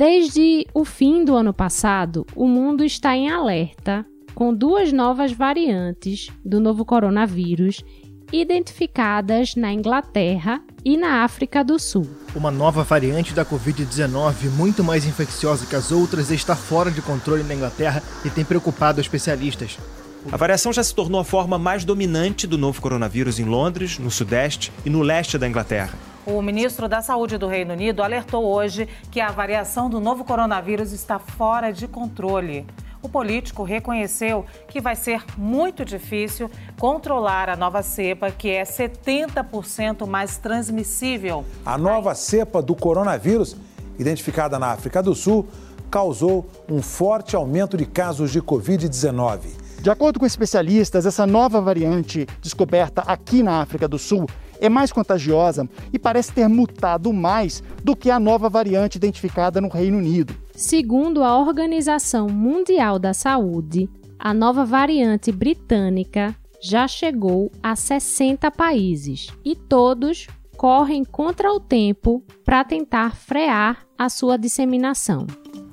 Desde o fim do ano passado, o mundo está em alerta com duas novas variantes do novo coronavírus identificadas na Inglaterra e na África do Sul. Uma nova variante da Covid-19, muito mais infecciosa que as outras, está fora de controle na Inglaterra e tem preocupado especialistas. A variação já se tornou a forma mais dominante do novo coronavírus em Londres, no Sudeste e no leste da Inglaterra. O ministro da Saúde do Reino Unido alertou hoje que a variação do novo coronavírus está fora de controle. O político reconheceu que vai ser muito difícil controlar a nova cepa, que é 70% mais transmissível. A nova cepa do coronavírus, identificada na África do Sul, causou um forte aumento de casos de Covid-19. De acordo com especialistas, essa nova variante descoberta aqui na África do Sul é mais contagiosa e parece ter mutado mais do que a nova variante identificada no Reino Unido. Segundo a Organização Mundial da Saúde, a nova variante britânica já chegou a 60 países e todos correm contra o tempo para tentar frear a sua disseminação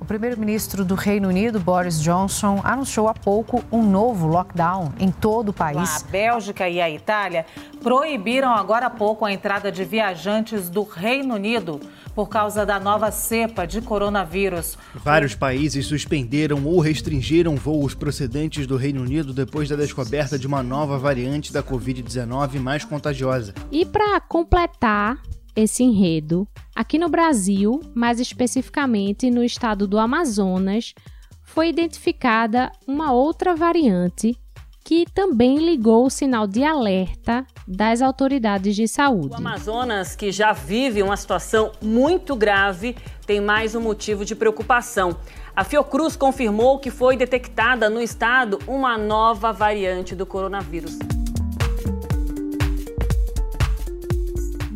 primeiro-ministro do Reino Unido, Boris Johnson, anunciou há pouco um novo lockdown em todo o país. A Bélgica e a Itália proibiram agora há pouco a entrada de viajantes do Reino Unido por causa da nova cepa de coronavírus. Vários países suspenderam ou restringiram voos procedentes do Reino Unido depois da descoberta de uma nova variante da Covid-19 mais contagiosa. E para completar esse enredo, aqui no Brasil, mais especificamente no estado do Amazonas, foi identificada uma outra variante que também ligou o sinal de alerta das autoridades de saúde. O Amazonas, que já vive uma situação muito grave, tem mais um motivo de preocupação. A Fiocruz confirmou que foi detectada no estado uma nova variante do coronavírus.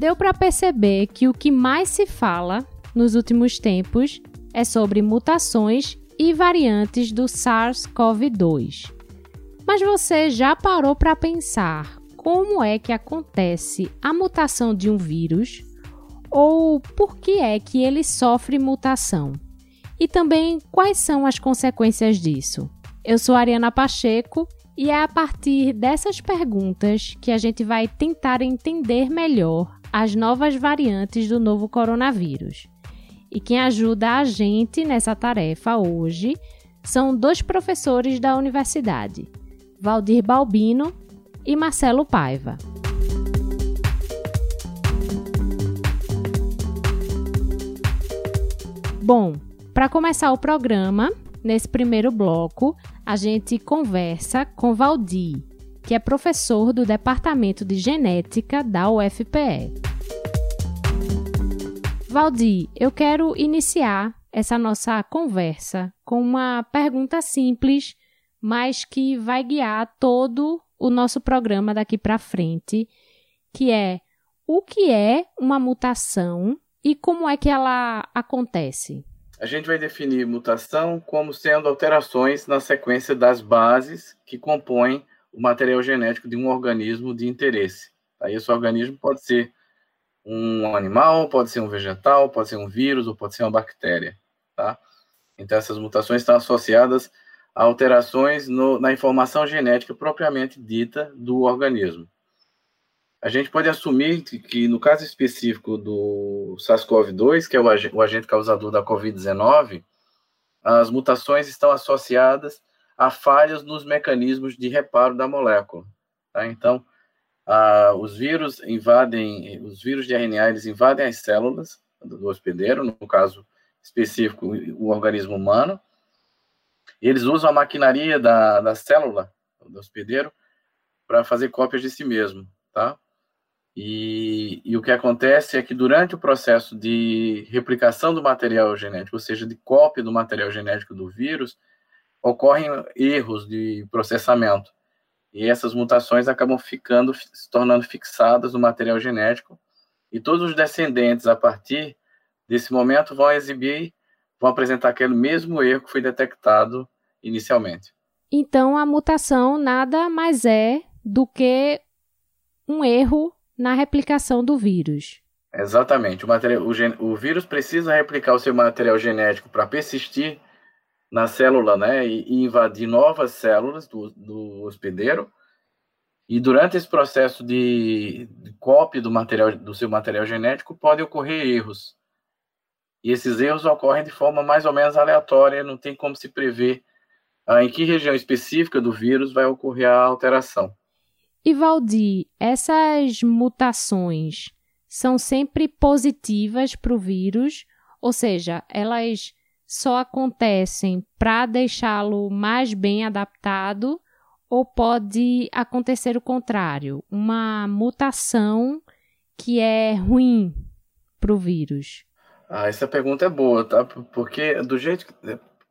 Deu para perceber que o que mais se fala nos últimos tempos é sobre mutações e variantes do SARS-CoV-2. Mas você já parou para pensar como é que acontece a mutação de um vírus ou por que é que ele sofre mutação? E também quais são as consequências disso? Eu sou Ariana Pacheco e é a partir dessas perguntas que a gente vai tentar entender melhor as novas variantes do novo coronavírus. E quem ajuda a gente nessa tarefa hoje são dois professores da universidade, Valdir Balbino e Marcelo Paiva. Bom, para começar o programa, nesse primeiro bloco, a gente conversa com Valdir, que é professor do Departamento de Genética da UFPE. Valdir, eu quero iniciar essa nossa conversa com uma pergunta simples, mas que vai guiar todo o nosso programa daqui para frente, que é o que é uma mutação e como é que ela acontece? A gente vai definir mutação como sendo alterações na sequência das bases que compõem o material genético de um organismo de interesse. Aí esse organismo pode ser um animal, pode ser um vegetal, pode ser um vírus ou pode ser uma bactéria, tá? Então essas mutações estão associadas a alterações no, na informação genética propriamente dita do organismo. A gente pode assumir que, que no caso específico do SARS-CoV-2, que é o, o agente causador da COVID-19, as mutações estão associadas a falhas nos mecanismos de reparo da molécula. Tá? Então, ah, os vírus invadem, os vírus de RNA, eles invadem as células do hospedeiro, no caso específico, o organismo humano. Eles usam a maquinaria da, da célula do hospedeiro para fazer cópias de si mesmo, tá? E, e, o que acontece é que durante o processo de replicação do material genético, ou seja, de cópia do material genético do vírus, ocorrem erros de processamento. E essas mutações acabam ficando, se tornando fixadas no material genético. E todos os descendentes, a partir desse momento, vão exibir, vão apresentar aquele mesmo erro que foi detectado inicialmente. Então, a mutação nada mais é do que um erro na replicação do vírus. Exatamente. O, material, o, gen, o vírus precisa replicar o seu material genético para persistir na célula, né, e, e, invadir novas células do, do hospedeiro. E durante esse processo de, de cópia do material do seu material genético pode ocorrer erros. E esses erros ocorrem de forma mais ou menos aleatória, não tem como se prever ah, em que região específica do vírus vai ocorrer a alteração. E Valdir, essas mutações são sempre positivas para o vírus, ou seja, elas só acontecem para deixá-lo mais bem adaptado, ou pode acontecer o contrário, uma mutação que é ruim para o vírus? Ah, essa pergunta é boa, tá? Porque do jeito que,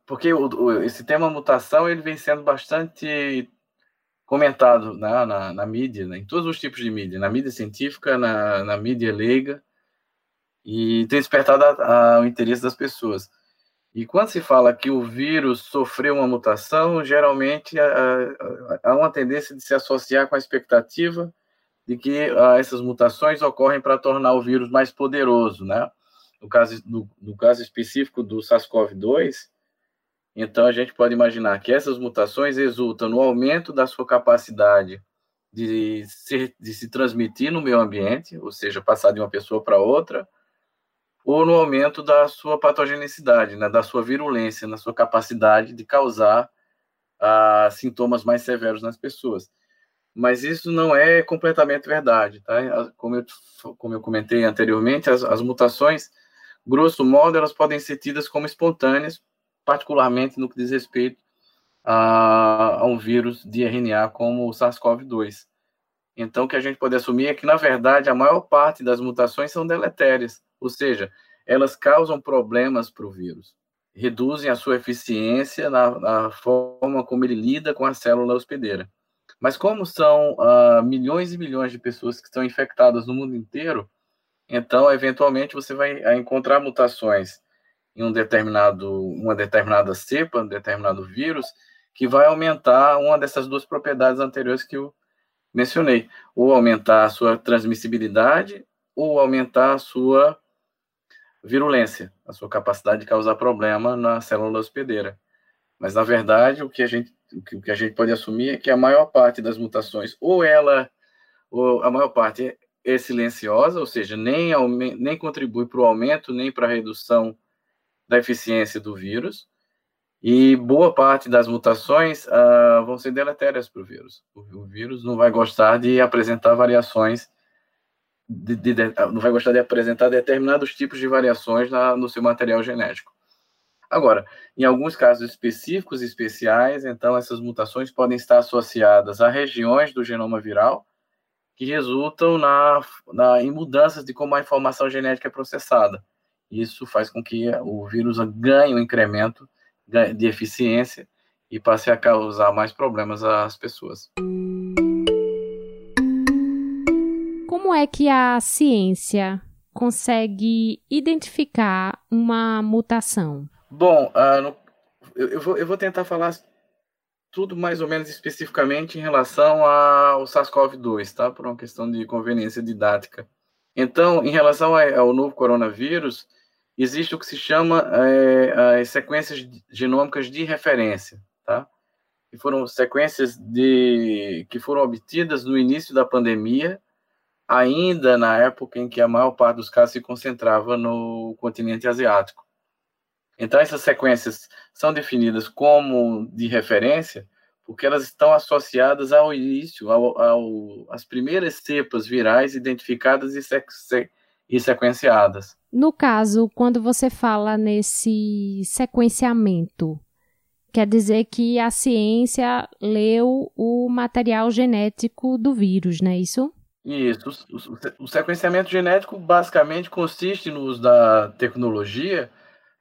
porque o, o, esse tema mutação ele vem sendo bastante comentado na, na, na mídia, né, em todos os tipos de mídia, na mídia científica, na, na mídia leiga, e tem despertado a, a, o interesse das pessoas. E quando se fala que o vírus sofreu uma mutação, geralmente há uma tendência de se associar com a expectativa de que essas mutações ocorrem para tornar o vírus mais poderoso, né? No caso, no, no caso específico do SARS-CoV-2, então, a gente pode imaginar que essas mutações resultam no aumento da sua capacidade de se, de se transmitir no meio ambiente, ou seja, passar de uma pessoa para outra, ou no aumento da sua patogenicidade, né, da sua virulência, na sua capacidade de causar ah, sintomas mais severos nas pessoas. Mas isso não é completamente verdade, tá? Como eu, como eu comentei anteriormente, as, as mutações, grosso modo, elas podem ser tidas como espontâneas particularmente no que diz respeito a, a um vírus de RNA como o SARS-CoV-2. Então, o que a gente pode assumir é que, na verdade, a maior parte das mutações são deletérias, ou seja, elas causam problemas para o vírus, reduzem a sua eficiência na, na, forma como ele lida com a célula hospedeira. Mas como são uh, milhões e milhões de pessoas que estão infectadas no mundo inteiro, então, eventualmente, você vai encontrar mutações em um determinado, uma determinada cepa, um determinado vírus, que vai aumentar uma dessas duas propriedades anteriores que eu mencionei, ou aumentar a sua transmissibilidade, ou aumentar a sua virulência, a sua capacidade de causar problema na célula hospedeira. Mas, na verdade, o que a gente, o que a gente pode assumir é que a maior parte das mutações, ou ela, ou a maior parte é silenciosa, ou seja, nem, nem contribui para o aumento, nem para a redução da eficiência do vírus, e boa parte das mutações uh, vão ser deletérias para o vírus. O vírus não vai gostar de apresentar variações, de, de, de, não vai gostar de apresentar determinados tipos de variações na, no seu material genético. Agora, em alguns casos específicos e especiais, então essas mutações podem estar associadas a regiões do genoma viral que resultam na, na, em mudanças de como a informação genética é processada. Isso faz com que o vírus ganhe um incremento de eficiência e passe a causar mais problemas às pessoas. Como é que a ciência consegue identificar uma mutação? Bom, uh, eu, vou, eu vou tentar falar tudo mais ou menos especificamente em relação ao SARS-CoV-2, tá? Por uma questão de conveniência didática. Então, em relação ao novo coronavírus, existe o que se chama é, as sequências genômicas de referência, tá? Que foram sequências de que foram obtidas no início da pandemia, ainda na época em que a maior parte dos casos se concentrava no continente asiático. Então essas sequências são definidas como de referência porque elas estão associadas ao início, ao, ao as primeiras cepas virais identificadas e, e sequenciadas. No caso, quando você fala nesse sequenciamento, quer dizer que a ciência leu o material genético do vírus, não é isso? Isso. O, sequenciamento genético basicamente consiste no uso da tecnologia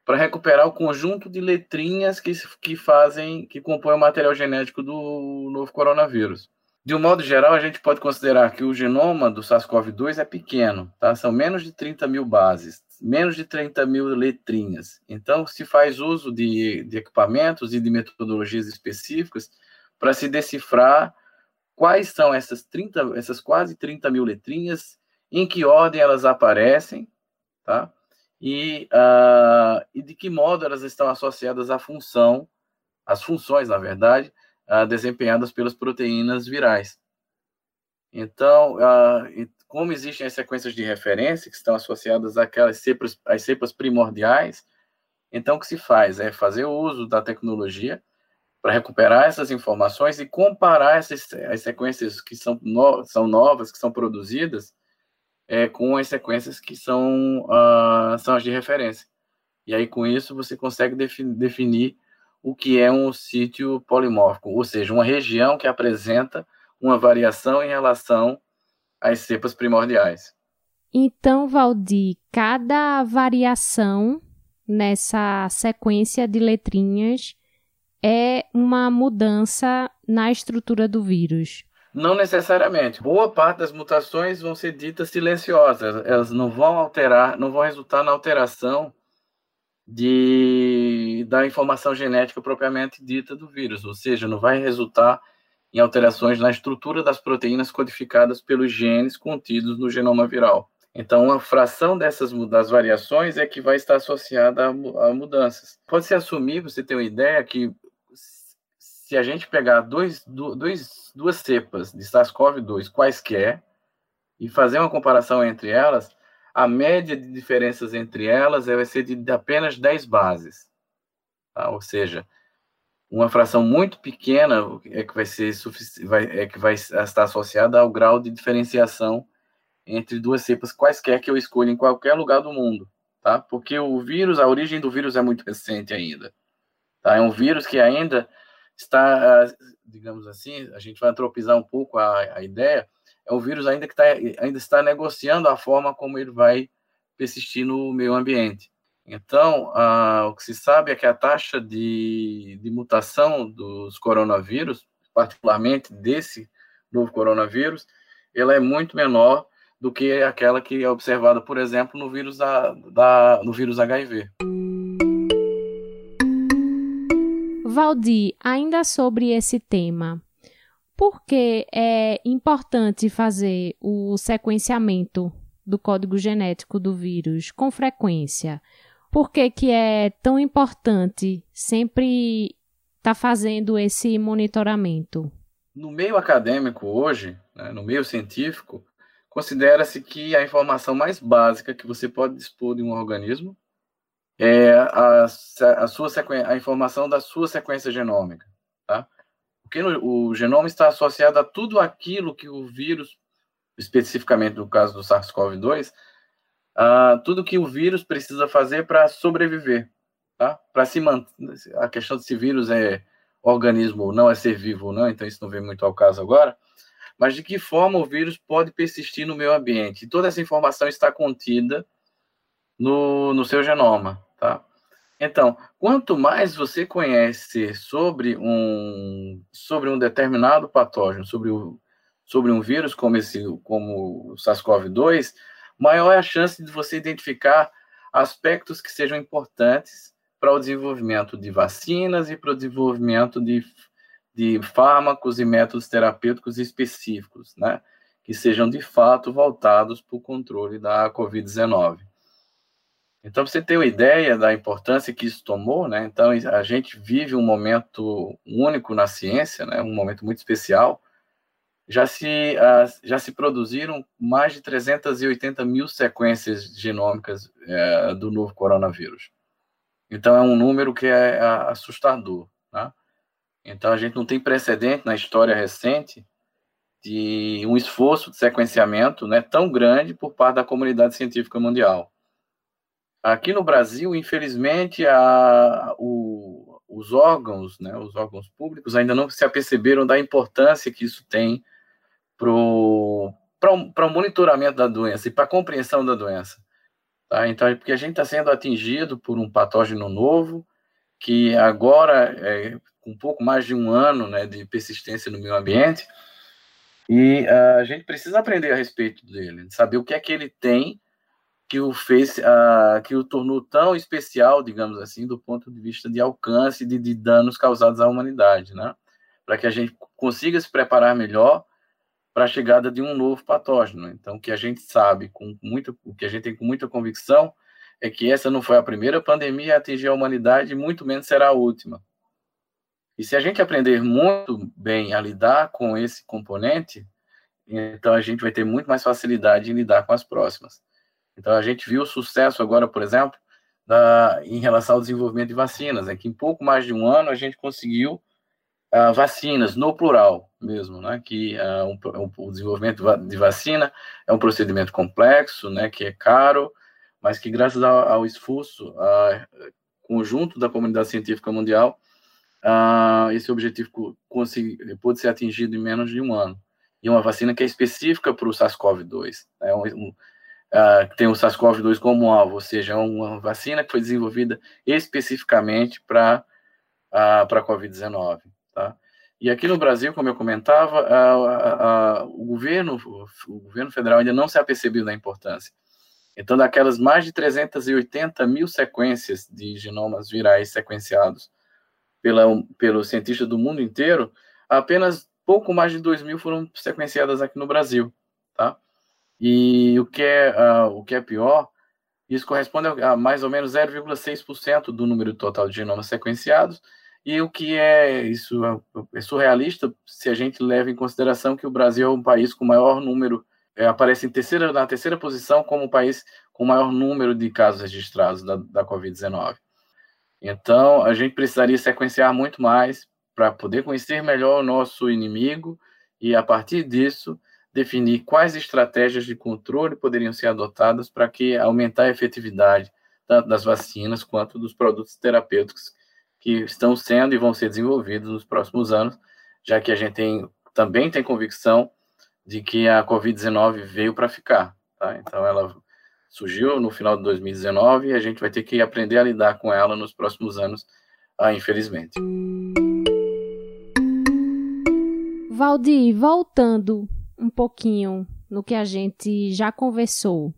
para recuperar o conjunto de letrinhas que, que fazem, que compõem o material genético do novo coronavírus. De um modo geral, a gente pode considerar que o genoma do SARS-CoV-2 é pequeno, tá? São menos de 30 mil bases, menos de 30 mil letrinhas. Então, se faz uso de, de equipamentos e de metodologias específicas para se decifrar quais são essas 30, essas quase 30 mil letrinhas em que ordem elas aparecem, tá? E, uh, e de que modo elas estão associadas à função, às funções, na verdade, uh, desempenhadas pelas proteínas virais. Então, uh, como existem as sequências de referência que estão associadas àquelas cepas, às cepas primordiais, então o que se faz é fazer uso da tecnologia para recuperar essas informações e comparar essas as sequências que são, no, são novas, que são produzidas, é, com as sequências que são, uh, são as de referência. E aí, com isso, você consegue definir o que é um sítio polimórfico, ou seja, uma região que apresenta uma variação em relação às cepas primordiais. Então, Valdir, cada variação nessa sequência de letrinhas é uma mudança na estrutura do vírus. Não necessariamente. Boa parte das mutações vão ser ditas silenciosas. Elas não vão alterar, não vão resultar na alteração de, da informação genética propriamente dita do vírus, ou seja, não vai resultar em alterações na estrutura das proteínas codificadas pelos genes contidos no genoma viral. Então, uma fração dessas das variações é que vai estar associada a, a mudanças. Pode-se assumir, você tem uma ideia, que se a gente pegar dois, dois, duas cepas de SARS-CoV-2 quaisquer e fazer uma comparação entre elas, a média de diferenças entre elas vai ser de apenas 10 bases. Tá? Ou seja, uma fração muito pequena é que vai ser vai, é que vai estar associada ao grau de diferenciação entre duas cepas quaisquer que eu escolha em qualquer lugar do mundo, tá? Porque o vírus, a origem do vírus é muito recente ainda, tá? É um vírus que ainda está, digamos assim, a gente vai antropizar um pouco a, a ideia, é um vírus ainda que tá, ainda está negociando a forma como ele vai persistir no meio ambiente. Então, o que se sabe é que a taxa de, de mutação dos coronavírus, particularmente desse novo coronavírus, ela é muito menor do que aquela que é observada, por exemplo, no vírus, da, da, no vírus HIV. Valdir, ainda sobre esse tema, por que é importante fazer o sequenciamento do código genético do vírus com frequência? Por que, que é tão importante sempre estar tá fazendo esse monitoramento? No meio acadêmico hoje, né, no meio científico, considera-se que a informação mais básica que você pode dispor de um organismo é a, a, sua a informação da sua sequência genômica, tá? Porque o genoma está associado a tudo aquilo que o vírus, especificamente no caso do SARS-CoV-2, uh, tudo que o vírus precisa fazer para sobreviver, tá? Para se manter, a questão de se vírus é organismo ou não, é ser vivo ou não, então isso não vem muito ao caso agora, mas de que forma o vírus pode persistir no meio ambiente. E toda essa informação está contida no, no seu genoma? Então, quanto mais você conhece sobre um, sobre um determinado patógeno, sobre, o, sobre um vírus como, esse, como o SARS-CoV-2, maior é a chance de você identificar aspectos que sejam importantes para o desenvolvimento de vacinas e para o desenvolvimento de, de fármacos e métodos terapêuticos específicos, né? Que sejam de fato voltados para o controle da Covid-19. Então, você tem uma ideia da importância que isso tomou, né? Então, a gente vive um momento único na ciência, né? Um momento muito especial, já se, já se produziram mais de 380 mil sequências genômicas uh, do novo coronavírus. Então, é um número que é uh, assustador. Né? Então, a gente não tem precedente na história recente de um esforço de sequenciamento né, tão grande por parte da comunidade científica mundial. Aqui no Brasil, infelizmente, a, o, os órgãos, né, os órgãos públicos ainda não se aperceberam da importância que isso tem para o monitoramento da doença e para a compreensão da doença. Tá? Então, é porque a gente está sendo atingido por um patógeno novo, que agora, é, com um pouco mais de um ano né, de persistência no meio ambiente, e uh, a gente precisa aprender a respeito dele, saber o que é que ele tem que o fez, uh, que o tornou tão especial, digamos assim, do ponto de vista de alcance de, de danos causados à humanidade, né? Para que a gente consiga se preparar melhor para a chegada de um novo patógeno. Então, o que a gente sabe com muita, o que a gente tem com muita convicção é que essa não foi a primeira pandemia a atingir a humanidade, e muito menos será a última. E se a gente aprender muito bem a lidar com esse componente, então a gente vai ter muito mais facilidade em lidar com as próximas. Então a gente viu o sucesso agora, por exemplo, da, em relação ao desenvolvimento de vacinas, é que em pouco mais de um ano a gente conseguiu uh, vacinas, no plural mesmo, né, que uh, um, o desenvolvimento de vacina é um procedimento complexo, né, que é caro, mas que graças ao, ao esforço uh, conjunto da comunidade científica mundial, esse objetivo pode ser atingido em menos de um ano. E uma vacina que é específica para o SARS-CoV-2. Né? Um, um, uh, tem o SARS-CoV-2 como alvo, ou seja, uma vacina que foi desenvolvida especificamente para uh, a Covid-19. Tá? E aqui no Brasil, como eu comentava, o, governo, o governo federal ainda não se apercebeu da importância. Então, daquelas mais de 380 mil sequências de genomas virais sequenciados pela, pelos cientistas do mundo inteiro, apenas pouco mais de 2 mil foram sequenciadas aqui no Brasil, tá? E o que é, uh, o que é pior, isso corresponde a mais ou menos 0,6% do número total de genomas sequenciados, e o que é isso é, é surrealista se a gente leva em consideração que o Brasil é um país com maior número, é, aparece em terceira, na terceira posição como o país com maior número de casos registrados da, da Covid-19. Então, a gente precisaria sequenciar muito mais para poder conhecer melhor o nosso inimigo e, a partir disso, definir quais estratégias de controle poderiam ser adotadas para que aumentar a efetividade tanto das vacinas quanto dos produtos terapêuticos que estão sendo e vão ser desenvolvidos nos próximos anos, já que a gente tem, também tem convicção de que a Covid-19 veio para ficar. Tá? Então, ela surgiu no final de 2019 e a gente vai ter que aprender a lidar com ela nos próximos anos, ah, infelizmente. Valdir, voltando um pouquinho no que a gente já conversou,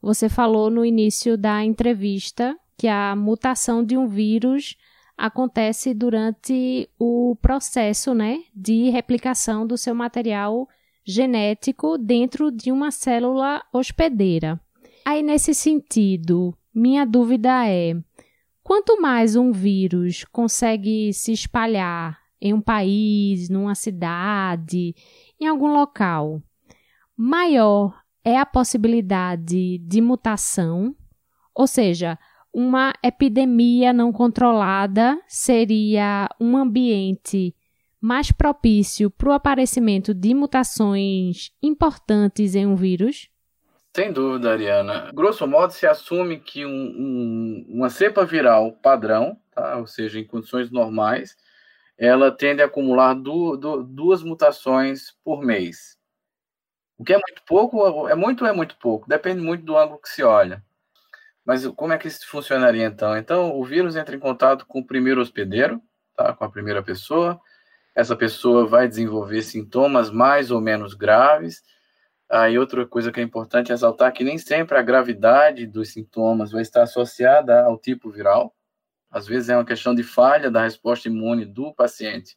você falou no início da entrevista que a mutação de um vírus acontece durante o processo né, de replicação do seu material genético dentro de uma célula hospedeira. Aí, nesse sentido, minha dúvida é: quanto mais um vírus consegue se espalhar em um país, numa cidade, em algum local, maior é a possibilidade de mutação, ou seja, uma epidemia não controlada seria um ambiente mais propício para o aparecimento de mutações importantes em um vírus? Sem dúvida, Ariana. Grosso modo, se assume que um, um, uma cepa viral padrão, tá? ou seja, em condições normais, ela tende a acumular du, du, duas mutações por mês. O que é muito pouco, é muito ou é muito pouco? Depende muito do ângulo que se olha. Mas como é que isso funcionaria então? Então, o vírus entra em contato com o primeiro hospedeiro, tá? com a primeira pessoa. Essa pessoa vai desenvolver sintomas mais ou menos graves Aí outra coisa que é importante ressaltar é que nem sempre a gravidade dos sintomas vai estar associada ao tipo viral. Às vezes é uma questão de falha da resposta imune do paciente.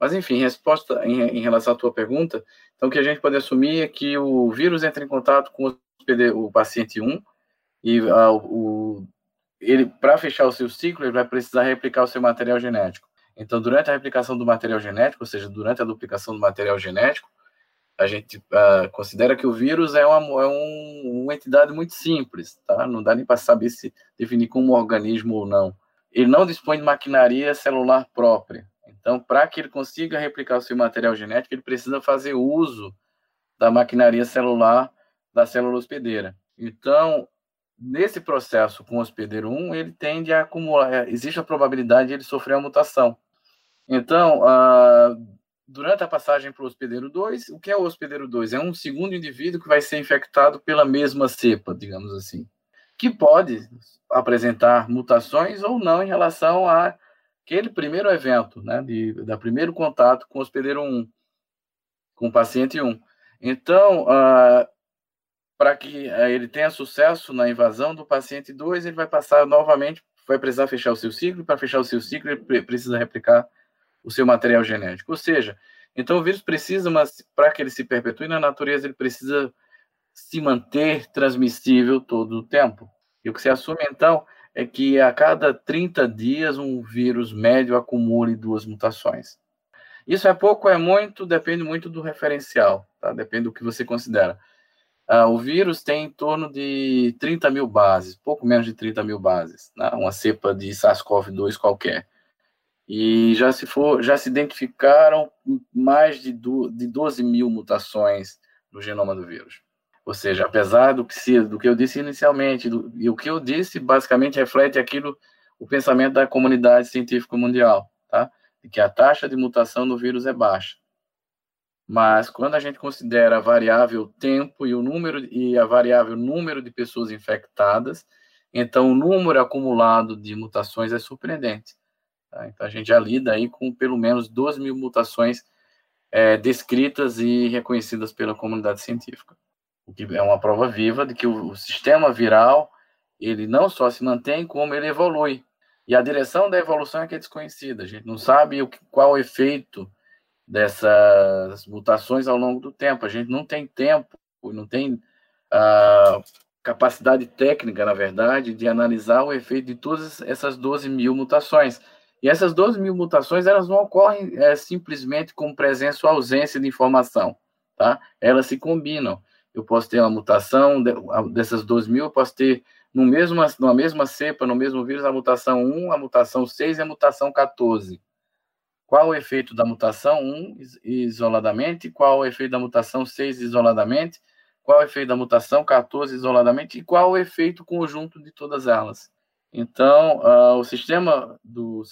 Mas enfim, resposta em, em relação à tua pergunta, então o que a gente pode assumir é que o vírus entra em contato com o, o paciente 1 e uh, o, ele para fechar o seu ciclo ele vai precisar replicar o seu material genético. Então, durante a replicação do material genético, ou seja, durante a duplicação do material genético, a gente uh, considera que o vírus é, uma, é um, uma entidade muito simples, tá? Não dá nem para saber se definir como organismo ou não. Ele não dispõe de maquinaria celular própria. Então, para que ele consiga replicar o seu material genético, ele precisa fazer uso da maquinaria celular da célula hospedeira. Então, nesse processo com o hospedeiro 1, ele tende a acumular, existe a probabilidade de ele sofrer uma mutação. Então, uh, durante a passagem para o hospedeiro 2, o que é o hospedeiro 2? É um segundo indivíduo que vai ser infectado pela mesma cepa, digamos assim, que pode apresentar mutações ou não em relação a aquele primeiro evento, né, de, da primeiro contato com o hospedeiro 1, com o paciente 1. Então, uh, para que uh, ele tenha sucesso na invasão do paciente 2, ele vai passar novamente, vai precisar fechar o seu ciclo, para fechar o seu ciclo, ele precisa replicar o seu material genético. Ou seja, Então o vírus precisa, mas para que ele se perpetue na natureza, ele precisa se manter transmissível todo o tempo. E o que se assume então é que a cada 30 dias um vírus médio acumule duas mutações. Isso é pouco, é muito, depende muito do referencial, tá? depende do que você considera. Uh, o vírus tem em torno de 30 mil bases, pouco menos de 30 mil bases, né? uma cepa de SARS-CoV-2 qualquer. E já se, for, já se identificaram mais de, do, de 12 mil mutações no genoma do vírus. Ou seja, apesar do que, se, do que eu disse inicialmente, do, e o que eu disse basicamente reflete aquilo, o pensamento da comunidade científica mundial, tá? De que a taxa de mutação do vírus é baixa. Mas quando a gente considera a variável tempo e o número e a variável número de pessoas infectadas, então o número acumulado de mutações é surpreendente. Tá? Então a gente já lida aí com pelo menos 12 mil mutações é, descritas e reconhecidas pela comunidade científica o que é uma prova viva de que o, o sistema viral ele não só se mantém, como ele evolui. E a direção da evolução é que é desconhecida. A gente não sabe o que, qual o efeito dessas mutações ao longo do tempo. A gente não tem tempo, não tem a capacidade técnica, na verdade, de analisar o efeito de todas essas 12 mil mutações. E essas 12 mil mutações, elas não ocorrem é, simplesmente com presença ou ausência de informação, tá? Elas se combinam eu posso ter uma mutação dessas 12 mil, eu posso ter no mesmo, numa mesma cepa, no mesmo vírus, a mutação 1, a mutação 6 e a mutação 14. Qual o efeito da mutação 1 isoladamente? Qual o efeito da mutação 6 isoladamente? Qual o efeito da mutação 14 isoladamente? E qual o efeito conjunto de todas elas? Então, uh, o sistema do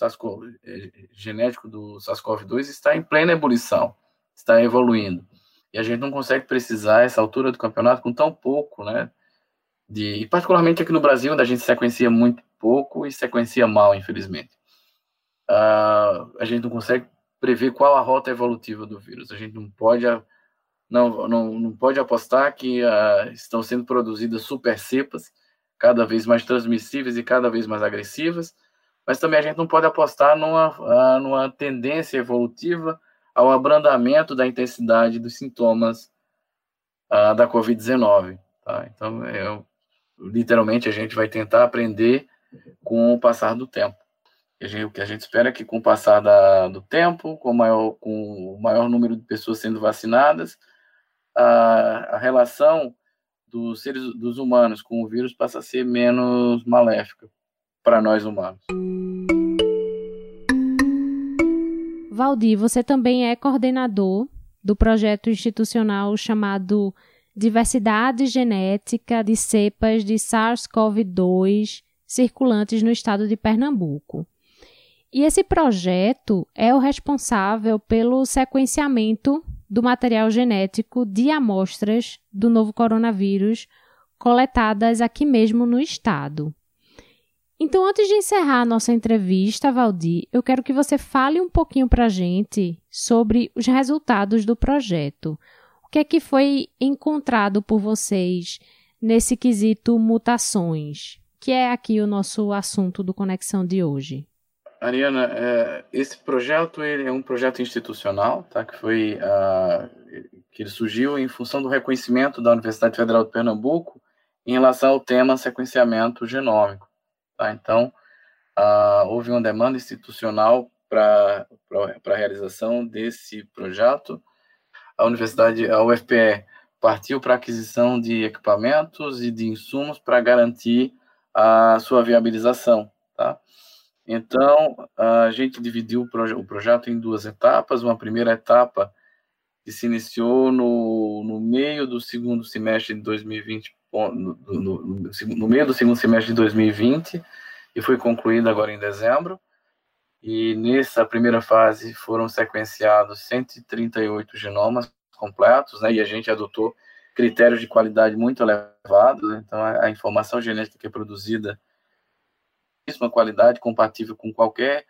eh, genético do SARS-CoV-2 está em plena ebulição, está evoluindo. E a gente não consegue precisar essa altura do campeonato com tão pouco, né? De, e particularmente aqui no Brasil, onde a gente sequencia muito pouco e sequencia mal, infelizmente. Uh, a gente não consegue prever qual a rota evolutiva do vírus. A gente não pode, não, não, não pode apostar que uh, estão sendo produzidas super cepas, cada vez mais transmissíveis e cada vez mais agressivas, mas também a gente não pode apostar numa, uh, numa tendência evolutiva ao abrandamento da intensidade dos sintomas uh, da Covid-19. Tá? Então, é, literalmente, a gente vai tentar aprender com o passar do tempo. o que a gente espera é que, com o passar da, do tempo, com, maior, com o maior número de pessoas sendo vacinadas, a, a relação dos seres dos humanos com o vírus passa a ser menos maléfica para nós humanos. Valdir, você também é coordenador do projeto institucional chamado Diversidade Genética de Cepas de SARS-CoV-2 circulantes no estado de Pernambuco. E esse projeto é o responsável pelo sequenciamento do material genético de amostras do novo coronavírus coletadas aqui mesmo no estado. Então, antes de encerrar a nossa entrevista, Valdir, eu quero que você fale um pouquinho para a gente sobre os resultados do projeto. O que é que foi encontrado por vocês nesse quesito mutações, que é aqui o nosso assunto do Conexão de hoje? Ariana, é, esse projeto ele é um projeto institucional, tá? Que foi uh, que ele surgiu em função do reconhecimento da Universidade Federal de Pernambuco em relação ao tema sequenciamento genômico. Tá? Então, uh, houve uma demanda institucional para a realização desse projeto. A universidade, a UFPE, partiu para a aquisição de equipamentos e de insumos para garantir a sua viabilização. Tá? Então, a gente dividiu o, proje o projeto em duas etapas. Uma primeira etapa que se iniciou no, no meio do segundo semestre de 2020 no, no, no, meio do segundo semestre de 2020 e foi concluída agora em dezembro. E nessa primeira fase foram sequenciados 138 genomas completos, né, e a gente adotou critérios de qualidade muito elevados, né, então a, a, informação genética que é produzida uma qualidade compatível com qualquer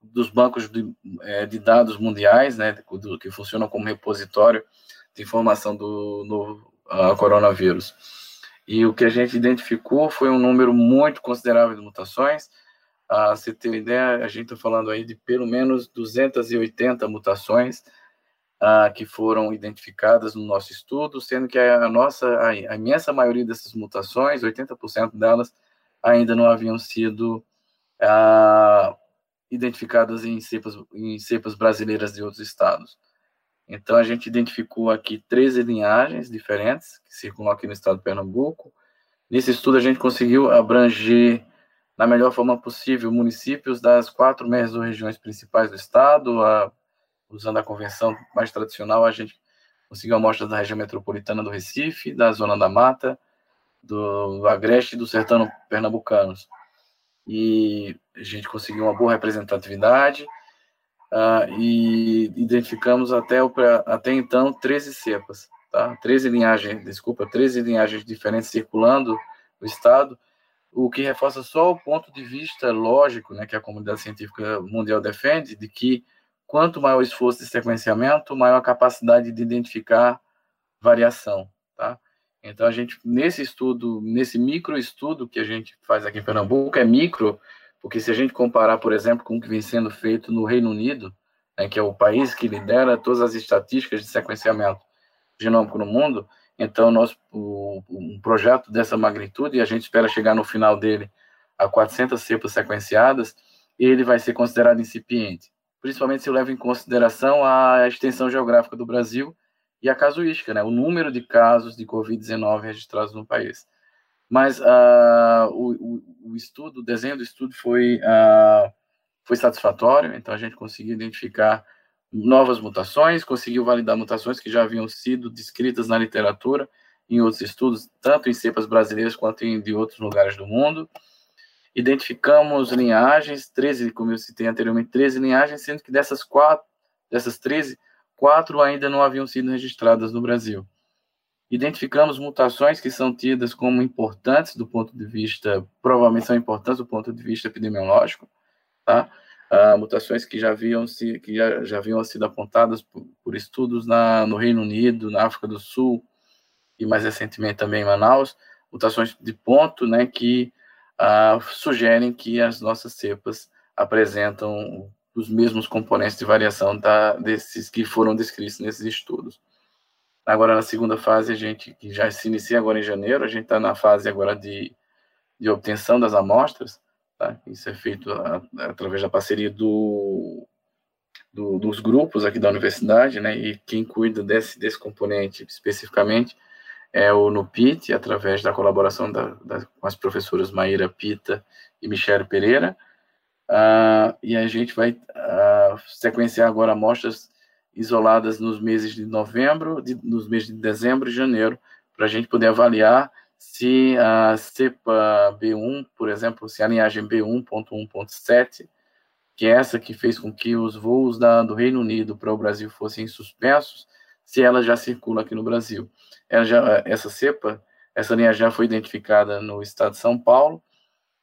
dos bancos de, é, de dados mundiais, né, que funcionam como repositório de informação do novo uh, coronavírus. E o que a gente identificou foi um número muito considerável de mutações. Ah, você ter ideia, a gente está falando aí de pelo menos 280 mutações uh, que foram identificadas no nosso estudo, sendo que a nossa, a, a imensa maioria dessas mutações, 80% delas, ainda não haviam sido uh, identificadas em cepas, em cepas brasileiras de outros estados. Então, a gente identificou aqui 13 linhagens diferentes que circulam aqui no estado de Pernambuco. Nesse estudo, a gente conseguiu abranger, na melhor forma possível, municípios das quatro regiões principais do estado. A, usando a convenção mais tradicional, a gente conseguiu amostras da região metropolitana do Recife, da Zona da Mata, do Agreste e do Sertão Pernambucanos e a gente conseguiu uma boa representatividade uh, e identificamos até, o, até então 13 cepas, tá? 13 linhagens, desculpa, 13 linhagens diferentes circulando no estado, o que reforça só o ponto de vista lógico, né, que a comunidade científica mundial defende, de que quanto maior o esforço de sequenciamento, maior a capacidade de identificar variação, tá? Então, a gente, nesse estudo, nesse microestudo que a gente faz aqui em Pernambuco, é micro, porque se a gente comparar, por exemplo, com o que vem sendo feito no Reino Unido, né, que é o país que lidera todas as estatísticas de sequenciamento genômico no mundo, então, nós, o, um projeto dessa magnitude, e a gente espera chegar no final dele a 400 cepas sequenciadas, ele vai ser considerado incipiente, principalmente se eu levo em consideração a extensão geográfica do Brasil e a casuística, né, o número de casos de Covid-19 registrados no país. Mas uh, o, o, estudo, o desenho do estudo foi, uh, foi satisfatório, então a gente conseguiu identificar novas mutações, conseguiu validar mutações que já haviam sido descritas na literatura, em outros estudos, tanto em cepas brasileiras quanto em de outros lugares do mundo. Identificamos linhagens, 13, como eu citei anteriormente, 13 linhagens, sendo que dessas quatro, dessas 13, quatro ainda não haviam sido registradas no Brasil. Identificamos mutações que são tidas como importantes do ponto de vista, provavelmente são importantes do ponto de vista epidemiológico, tá? Ah, mutações que já haviam, se, que já, já haviam sido apontadas por, por estudos na, no Reino Unido, na África do Sul e mais recentemente também em Manaus, mutações de ponto, né, que ah, sugerem que as nossas cepas apresentam os mesmos componentes de variação da, desses que foram descritos nesses estudos. Agora, na segunda fase, a gente, que já se inicia agora em janeiro, a gente está na fase agora de, de obtenção das amostras, tá? Isso é feito a, através da parceria do, do, dos grupos aqui da universidade, né? E quem cuida desse, desse componente especificamente é o NUPIT, através da colaboração da, da, com as professoras Maíra Pita e Michele Pereira, Uh, e a gente vai uh, sequenciar agora amostras isoladas nos meses de novembro, de, nos meses de dezembro e janeiro, para a gente poder avaliar se a cepa B1, por exemplo, se a linhagem B1.1.7, que é essa que fez com que os voos da, do Reino Unido para o Brasil fossem suspensos, se ela já circula aqui no Brasil. Já, essa cepa, essa linha já foi identificada no estado de São Paulo,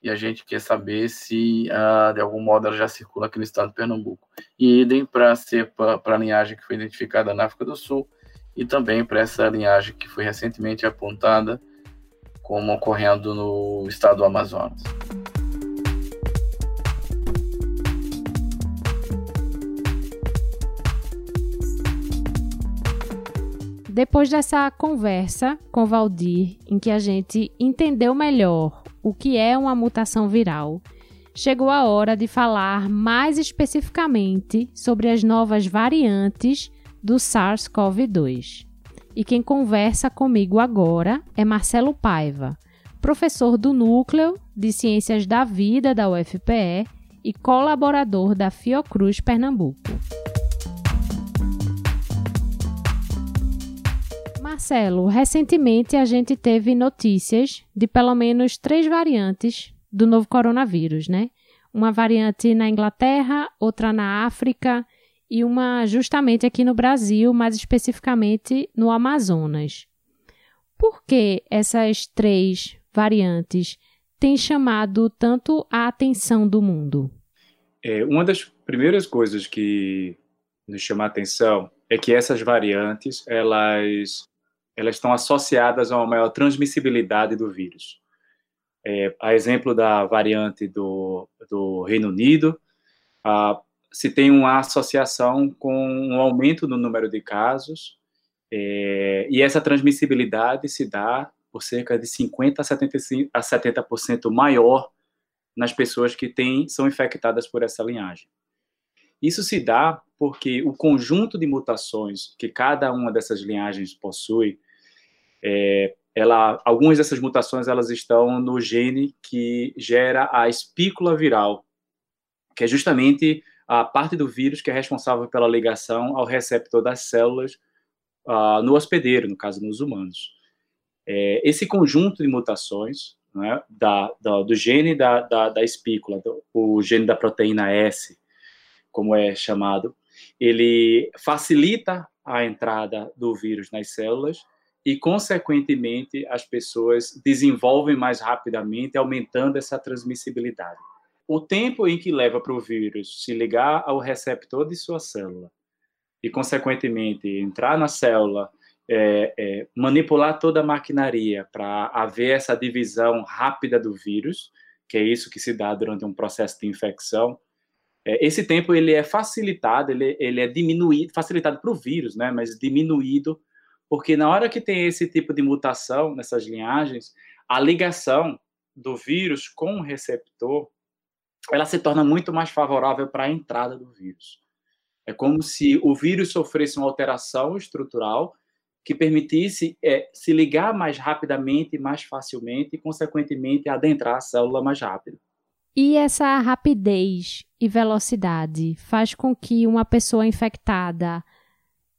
e a gente quer saber se, ah, de algum modo, ela já circula aqui no estado de Pernambuco. E idem para a linhagem que foi identificada na África do Sul e também para essa linhagem que foi recentemente apontada como ocorrendo no estado do Amazonas. Depois dessa conversa com Valdir, em que a gente entendeu melhor o que é uma mutação viral, chegou a hora de falar mais especificamente sobre as novas variantes do SARS-CoV-2. E quem conversa comigo agora é Marcelo Paiva, professor do Núcleo de Ciências da Vida da UFPE e colaborador da Fiocruz Pernambuco. Marcelo, recentemente a gente teve notícias de pelo menos três variantes do novo coronavírus, né? Uma variante na Inglaterra, outra na África e uma justamente aqui no Brasil, mais especificamente no Amazonas. Por que essas três variantes têm chamado tanto a atenção do mundo? É, uma das primeiras coisas que nos chama a atenção é que essas variantes elas elas estão associadas a uma maior transmissibilidade do vírus. É, a exemplo da variante do, do Reino Unido, a, se tem uma associação com um aumento no número de casos, é, e essa transmissibilidade se dá por cerca de 50% a 75, a 70% maior nas pessoas que têm, são infectadas por essa linhagem. Isso se dá porque o conjunto de mutações que cada uma dessas linhagens possui, é, ela, algumas dessas mutações elas estão no gene que gera a espícula viral, que é justamente a parte do vírus que é responsável pela ligação ao receptor das células uh, no hospedeiro, no caso nos humanos. É, esse conjunto de mutações né, da, da, do gene da, da, da espícula, do, o gene da proteína S, como é chamado, ele facilita a entrada do vírus nas células e, consequentemente, as pessoas desenvolvem mais rapidamente, aumentando essa transmissibilidade. O tempo em que leva para o vírus se ligar ao receptor de sua célula e, consequentemente, entrar na célula, é, é, manipular toda a maquinaria para haver essa divisão rápida do vírus, que é isso que se dá durante um processo de infecção, é, esse tempo ele é facilitado, ele, ele é diminuído, facilitado para o vírus, né, mas diminuído, porque na hora que tem esse tipo de mutação nessas linhagens, a ligação do vírus com o receptor, ela se torna muito mais favorável para a entrada do vírus. É como se o vírus sofresse uma alteração estrutural que permitisse é, se ligar mais rapidamente, mais facilmente e, consequentemente, adentrar a célula mais rápido. E essa rapidez e velocidade faz com que uma pessoa infectada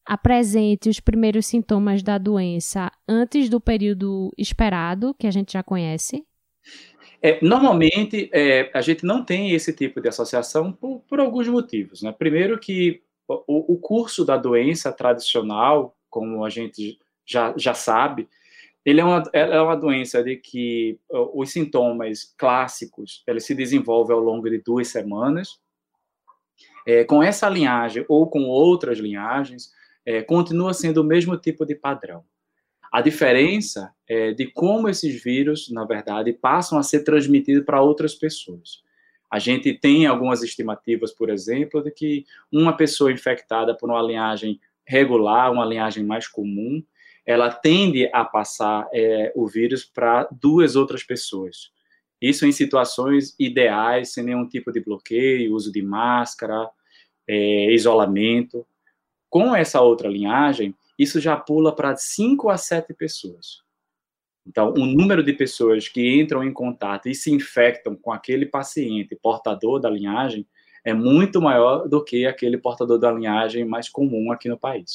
apresente os primeiros sintomas da doença antes do período esperado, que a gente já conhece? É, normalmente, é, a gente não tem esse tipo de associação por, por alguns motivos. Né? Primeiro que o, o, curso da doença tradicional, como a gente já, já sabe, ele é uma, é uma doença de que os sintomas clássicos eles se desenvolvem ao longo de duas semanas. É, com essa linhagem ou com outras linhagens, é, continua sendo o mesmo tipo de padrão. A diferença é de como esses vírus, na verdade, passam a ser transmitidos para outras pessoas. A gente tem algumas estimativas, por exemplo, de que uma pessoa infectada por uma linhagem regular, uma linhagem mais comum, ela tende a passar é, o vírus para duas outras pessoas. Isso em situações ideais, sem nenhum tipo de bloqueio, uso de máscara, é, isolamento. Com essa outra linhagem, isso já pula para 5 a 7 pessoas. Então, o número de pessoas que entram em contato e se infectam com aquele paciente portador da linhagem é muito maior do que aquele portador da linhagem mais comum aqui no país.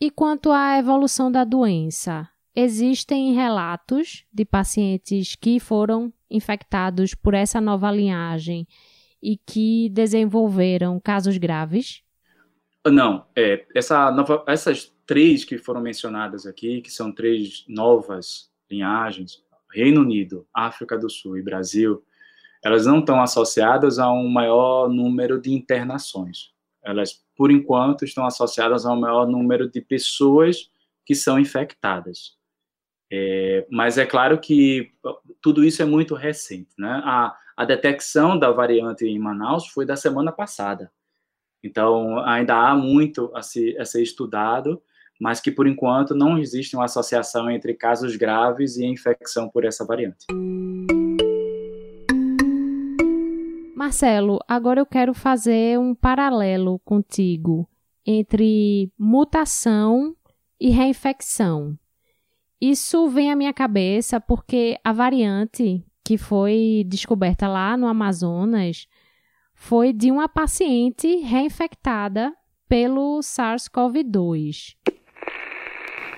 E quanto à evolução da doença? Existem relatos de pacientes que foram infectados por essa nova linhagem e que desenvolveram casos graves? Não, é, essa nova, essas três que foram mencionadas aqui, que são três novas linhagens, Reino Unido, África do Sul e Brasil, elas não estão associadas a um maior número de internações. Elas, por enquanto, estão associadas a um maior número de pessoas que são infectadas. É, mas é claro que tudo isso é muito recente. Né? A, a detecção da variante em Manaus foi da semana passada. Então, ainda há muito a, se, a ser estudado, mas que, por enquanto, não existe uma associação entre casos graves e infecção por essa variante. Marcelo, agora eu quero fazer um paralelo contigo entre mutação e reinfecção. Isso vem à minha cabeça porque a variante que foi descoberta lá no Amazonas foi de uma paciente reinfectada pelo SARS-CoV-2.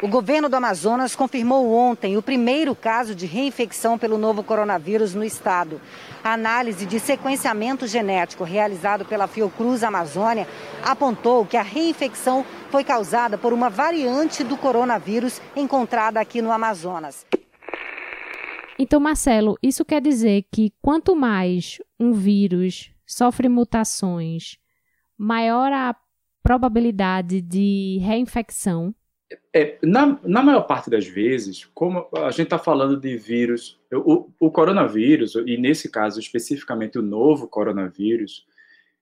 O governo do Amazonas confirmou ontem o primeiro caso de reinfecção pelo novo coronavírus no estado. A análise de sequenciamento genético realizado pela Fiocruz Amazônia apontou que a reinfecção foi causada por uma variante do coronavírus encontrada aqui no Amazonas. Então, Marcelo, isso quer dizer que quanto mais um vírus sofre mutações, maior a probabilidade de reinfecção? É, na, na maior parte das vezes, como a gente está falando de vírus, o, o coronavírus, e nesse caso especificamente o novo coronavírus,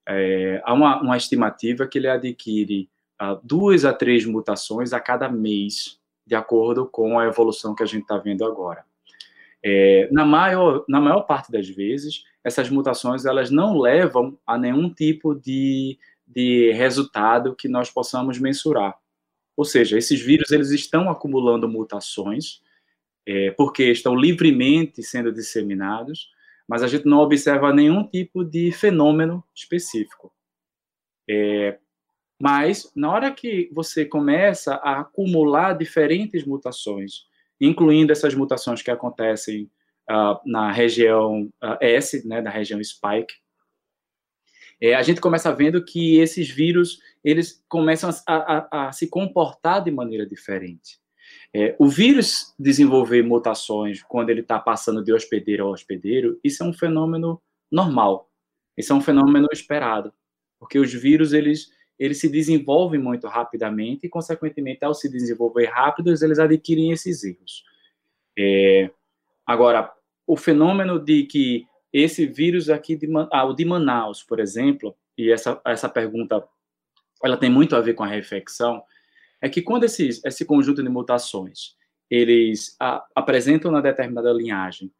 é, há uma, uma, estimativa que ele adquire uh, duas a três mutações a cada mês, de acordo com a evolução que a gente está vendo agora. É, na, maior, na maior parte das vezes, essas mutações elas não levam a nenhum tipo de, de resultado que nós possamos mensurar. Ou seja, esses vírus eles estão acumulando mutações é, porque estão livremente sendo disseminados, mas a gente não observa nenhum tipo de fenômeno específico. É, mas na hora que você começa a acumular diferentes mutações, incluindo essas mutações que acontecem uh, na região uh, S, né, da região spike, é, a gente começa vendo que esses vírus eles começam a, a, a se comportar de maneira diferente. É, o vírus desenvolver mutações quando ele está passando de hospedeiro a hospedeiro, isso é um fenômeno normal. Isso é um fenômeno esperado, porque os vírus eles eles se desenvolvem muito rapidamente e, consequentemente, ao se desenvolver rápidos, eles adquirem esses erros. É, agora, o fenômeno de que esse vírus aqui, de, ah, o de Manaus, por exemplo, e essa, essa pergunta ela tem muito a ver com a reflexão, é que quando esses, esse conjunto de mutações eles a, apresentam uma determinada linhagem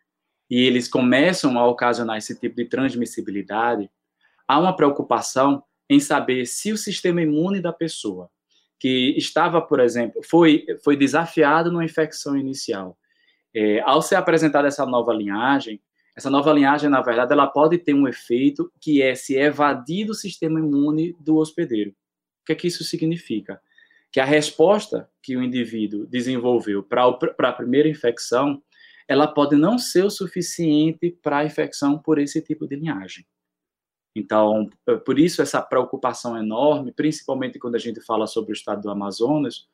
e eles começam a ocasionar esse tipo de transmissibilidade, há uma preocupação em saber se o sistema imune da pessoa, que estava, por exemplo, foi, foi desafiado numa infecção inicial, é, ao ser apresentada essa nova linhagem, essa nova linhagem, na verdade, ela pode ter um efeito que é se evadir do sistema imune do hospedeiro. O que é que isso significa? Que a resposta que o indivíduo desenvolveu para a primeira infecção, ela pode não ser o suficiente para a infecção por esse tipo de linhagem. Então, eh, por isso essa preocupação enorme, principalmente quando a gente fala sobre o estado do Amazonas,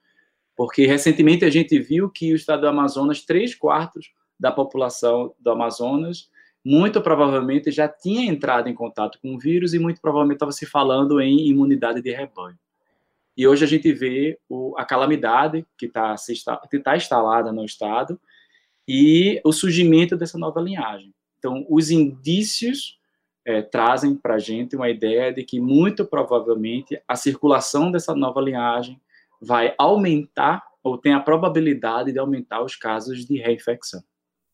porque recentemente a gente viu que o estado do Amazonas, três quartos da população do Amazonas, muito provavelmente já tinha entrado em contato com o vírus e muito provavelmente estava se falando em imunidade de rebanho. E hoje a gente vê o, a calamidade que está tá instalada no estado e o surgimento dessa nova linhagem. Então, os indícios é, trazem para a gente uma ideia de que, muito provavelmente, a circulação dessa nova linhagem vai aumentar ou tem a probabilidade de aumentar os casos de reinfecção.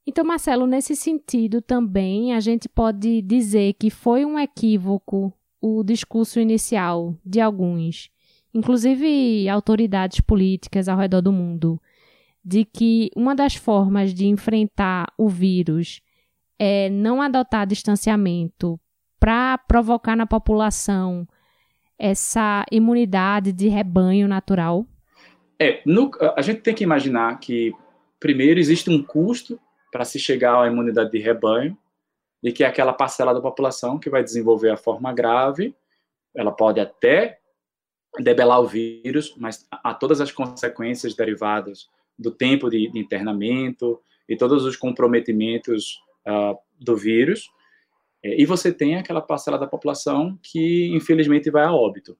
Então, Marcelo, nesse sentido também a gente pode dizer que foi um equívoco o discurso inicial de alguns, inclusive autoridades políticas ao redor do mundo, de que uma das formas de enfrentar o vírus é não adotar distanciamento para provocar na população essa imunidade de rebanho natural? É, no, a gente tem que imaginar que, primeiro, existe um custo para se chegar à imunidade de rebanho, e que é aquela parcela da população que vai desenvolver a forma grave, ela pode até debelar o vírus, mas há todas as consequências derivadas do tempo de, de internamento e todos os comprometimentos uh, do vírus, é, e você tem aquela parcela da população que, infelizmente, vai a óbito.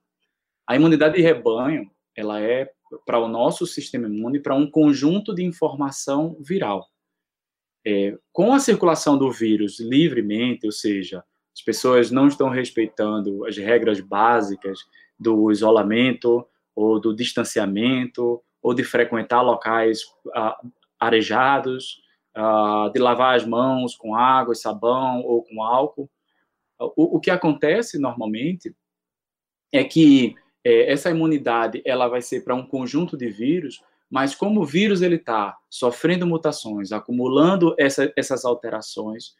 A imunidade de rebanho, ela é para o nosso sistema imune, para um conjunto de informação viral. É, com a circulação do vírus livremente, ou seja, as pessoas não estão respeitando as regras básicas do isolamento ou do distanciamento ou de frequentar locais ah, arejados, uh, de lavar as mãos com água e sabão ou com álcool. O, o que acontece normalmente é que é, essa imunidade ela vai ser para um conjunto de vírus, mas como o vírus ele está sofrendo mutações, acumulando essa, essas alterações,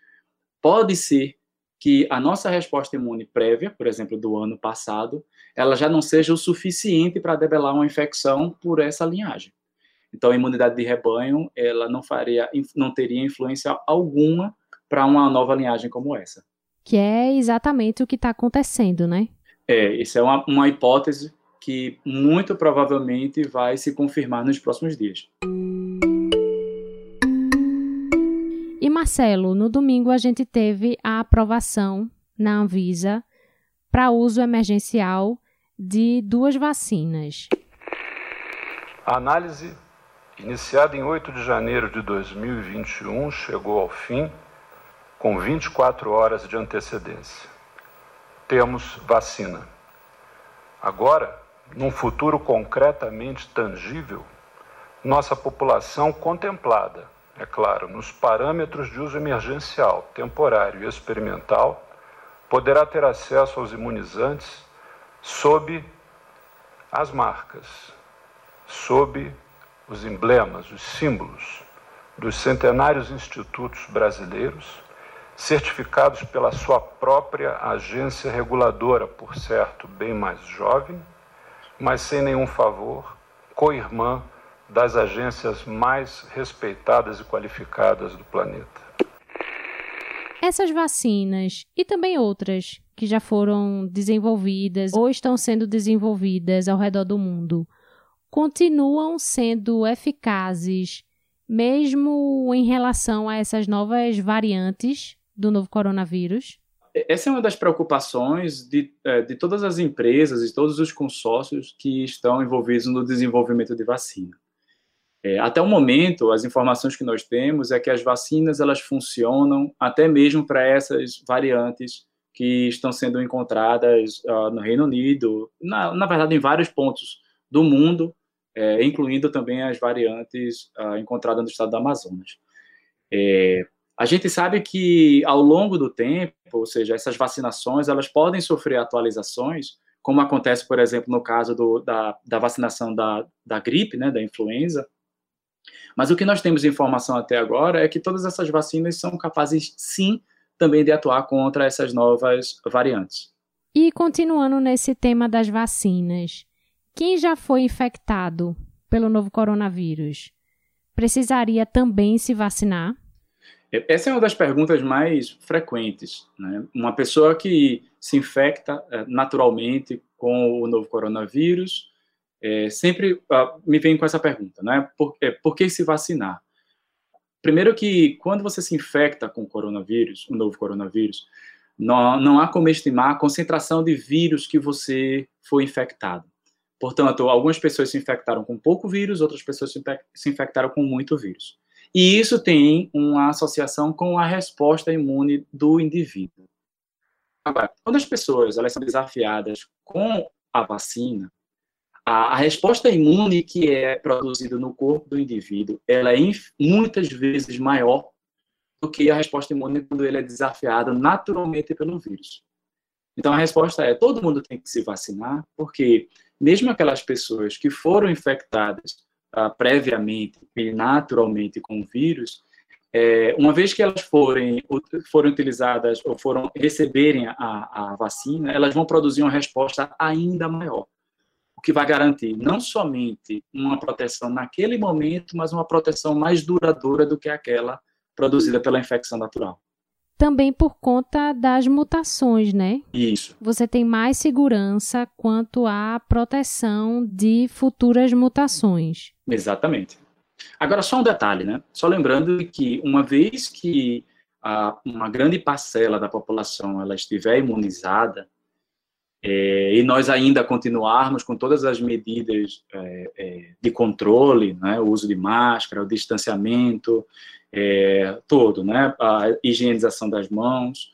pode ser que a nossa resposta imune prévia, por exemplo, do ano passado, ela já não seja o suficiente para debelar uma infecção por essa linhagem. Então, a imunidade de rebanho, ela não faria, não teria influência alguma para uma nova linhagem como essa. Que é exatamente o que está acontecendo, né? É, isso é uma, uma hipótese que muito provavelmente vai se confirmar nos próximos dias. E Marcelo, no domingo a gente teve a aprovação na Anvisa para uso emergencial de duas vacinas. A análise iniciada em 8 de janeiro de 2021, chegou ao fim com 24 horas de antecedência. temos vacina. Agora, num futuro concretamente tangível, nossa população contemplada, é claro, nos parâmetros de uso emergencial, temporário e experimental, poderá ter acesso aos imunizantes sob as marcas, sob os emblemas, os símbolos dos centenários institutos brasileiros, certificados pela sua própria agência reguladora, por certo, bem mais jovem, mas sem nenhum favor, co-irmã das agências mais respeitadas e qualificadas do planeta. Essas vacinas e também outras que já foram desenvolvidas ou estão sendo desenvolvidas ao redor do mundo continuam sendo eficazes mesmo em relação a essas novas variantes do novo coronavírus? Essa é uma das preocupações de, é, de todas as empresas e todos os consórcios que estão envolvidos no desenvolvimento de vacina. É, até o momento, as informações que nós temos é que as vacinas elas funcionam até mesmo para essas variantes que estão sendo encontradas uh, no Reino Unido, na, na, verdade em vários pontos do mundo, é, incluindo também as variantes uh, encontradas no estado do Amazonas. É, a gente sabe que ao longo do tempo, ou seja, essas vacinações elas podem sofrer atualizações, como acontece, por exemplo, no caso do, da, da vacinação da, da gripe, né, da influenza, mas o que nós temos informação até agora é que todas essas vacinas são capazes, sim, também de atuar contra essas novas variantes. E continuando nesse tema das vacinas, quem já foi infectado pelo novo coronavírus precisaria também se vacinar? Essa é uma das perguntas mais frequentes. Né? Uma pessoa que se infecta eh, naturalmente com o novo coronavírus é, sempre uh, me vem com essa pergunta, né? Por, é, por que se vacinar? Primeiro que quando você se infecta com o coronavírus, o novo coronavírus, não, não há como estimar a concentração de vírus que você foi infectado. Portanto, algumas pessoas se infectaram com pouco vírus, outras pessoas se infectaram com muito vírus. E isso tem uma associação com a resposta imune do indivíduo. Agora, quando as pessoas elas são desafiadas com a vacina, a, a, resposta imune que é produzida no corpo do indivíduo, ela é muitas vezes maior do que a resposta imune quando ele é desafiado naturalmente pelo vírus. Então a resposta é: todo mundo tem que se vacinar, porque mesmo aquelas pessoas que foram infectadas uh, previamente e naturalmente com o vírus, é, uma vez que elas forem, forem utilizadas ou foram receberem a, a vacina, elas vão produzir uma resposta ainda maior que vai garantir não somente uma proteção naquele momento, mas uma proteção mais duradoura do que aquela produzida pela infecção natural. Também por conta das mutações, né? Isso. Você tem mais segurança quanto à proteção de futuras mutações. Exatamente. Agora, só um detalhe, né? Só lembrando que uma vez que a, uma grande parcela da população ela estiver imunizada, é, e nós ainda continuarmos com todas as medidas é, é, de controle, né, o uso de máscara, o distanciamento, é, todo, né, a higienização das mãos,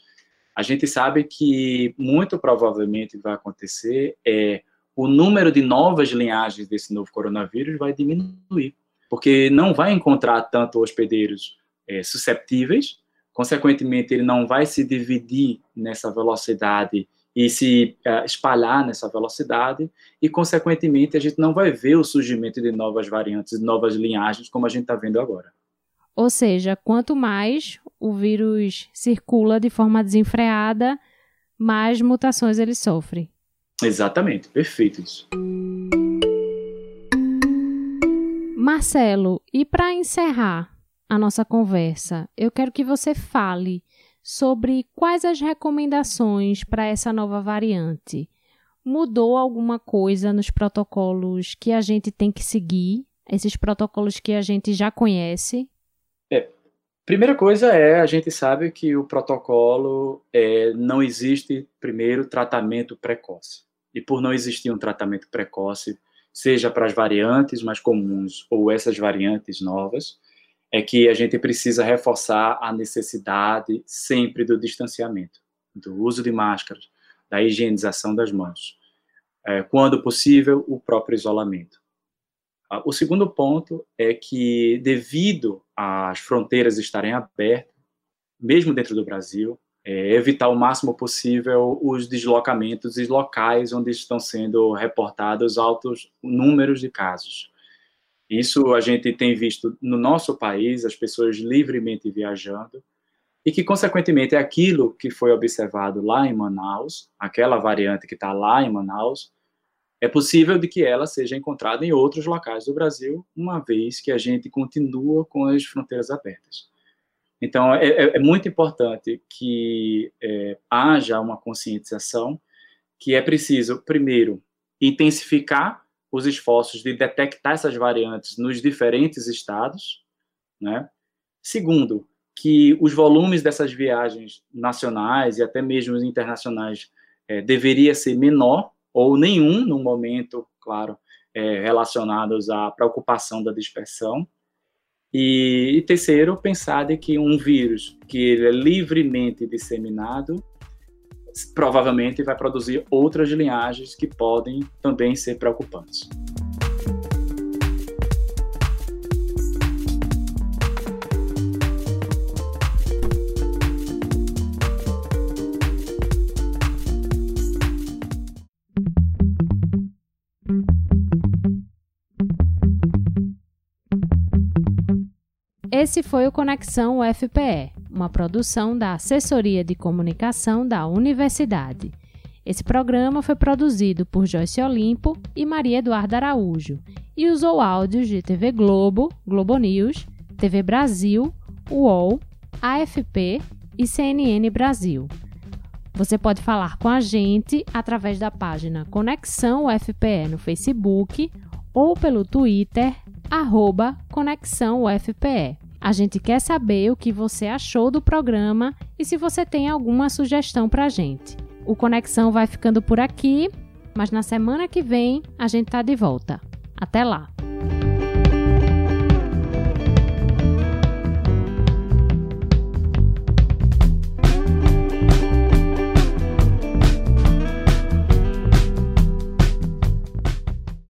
a gente sabe que muito provavelmente vai acontecer é o número de novas linhagens desse novo coronavírus vai diminuir, porque não vai encontrar tanto hospedeiros é, susceptíveis, consequentemente ele não vai se dividir nessa velocidade e se uh, espalhar nessa velocidade, e, consequentemente, a gente não vai ver o surgimento de novas variantes, novas linhagens, como a gente está vendo agora. Ou seja, quanto mais o vírus circula de forma desenfreada, mais mutações ele sofre. Exatamente, perfeito isso. Marcelo, e para encerrar a nossa conversa, eu quero que você fale sobre quais as recomendações para essa nova variante. Mudou alguma coisa nos protocolos que a gente tem que seguir? Esses protocolos que a gente já conhece? É, primeira coisa é a gente sabe que o protocolo é, não existe primeiro tratamento precoce. E por não existir um tratamento precoce, seja para as variantes mais comuns ou essas variantes novas, é que a gente precisa reforçar a necessidade sempre do distanciamento, do uso de máscaras, da higienização das mãos. É, quando possível, o próprio isolamento. Ah, o segundo ponto é que, devido às fronteiras estarem abertas, mesmo dentro do Brasil, é, evitar o máximo possível os deslocamentos e locais onde estão sendo reportados altos números de casos. Isso a gente tem visto no nosso país, as pessoas livremente viajando, e que, consequentemente, é aquilo que foi observado lá em Manaus, aquela variante que está lá em Manaus, é possível de que ela seja encontrada em outros locais do Brasil, uma vez que a gente continua com as fronteiras abertas. Então, é, é, é muito importante que é, haja uma conscientização que é preciso, primeiro, intensificar os esforços de detectar essas variantes nos diferentes estados, né? Segundo, que os volumes dessas viagens nacionais e até mesmo internacionais é, deveria ser menor ou nenhum no momento, claro, é, relacionados à preocupação da dispersão. E, e, terceiro, pensar de que um vírus que ele é livremente disseminado provavelmente vai produzir outras linhagens que podem também ser preocupantes. Esse foi o Conexão UFPE, uma produção da Assessoria de Comunicação da Universidade. Esse programa foi produzido por Joyce Olimpo e Maria Eduarda Araújo e usou áudios de TV Globo, Globo News, TV Brasil, UOL, AFP e CNN Brasil. Você pode falar com a gente através da página Conexão UFPE no Facebook ou pelo Twitter, arroba Conexão UFPE. A gente quer saber o que você achou do programa e se você tem alguma sugestão para a gente. O Conexão vai ficando por aqui, mas na semana que vem a gente tá de volta. Até lá!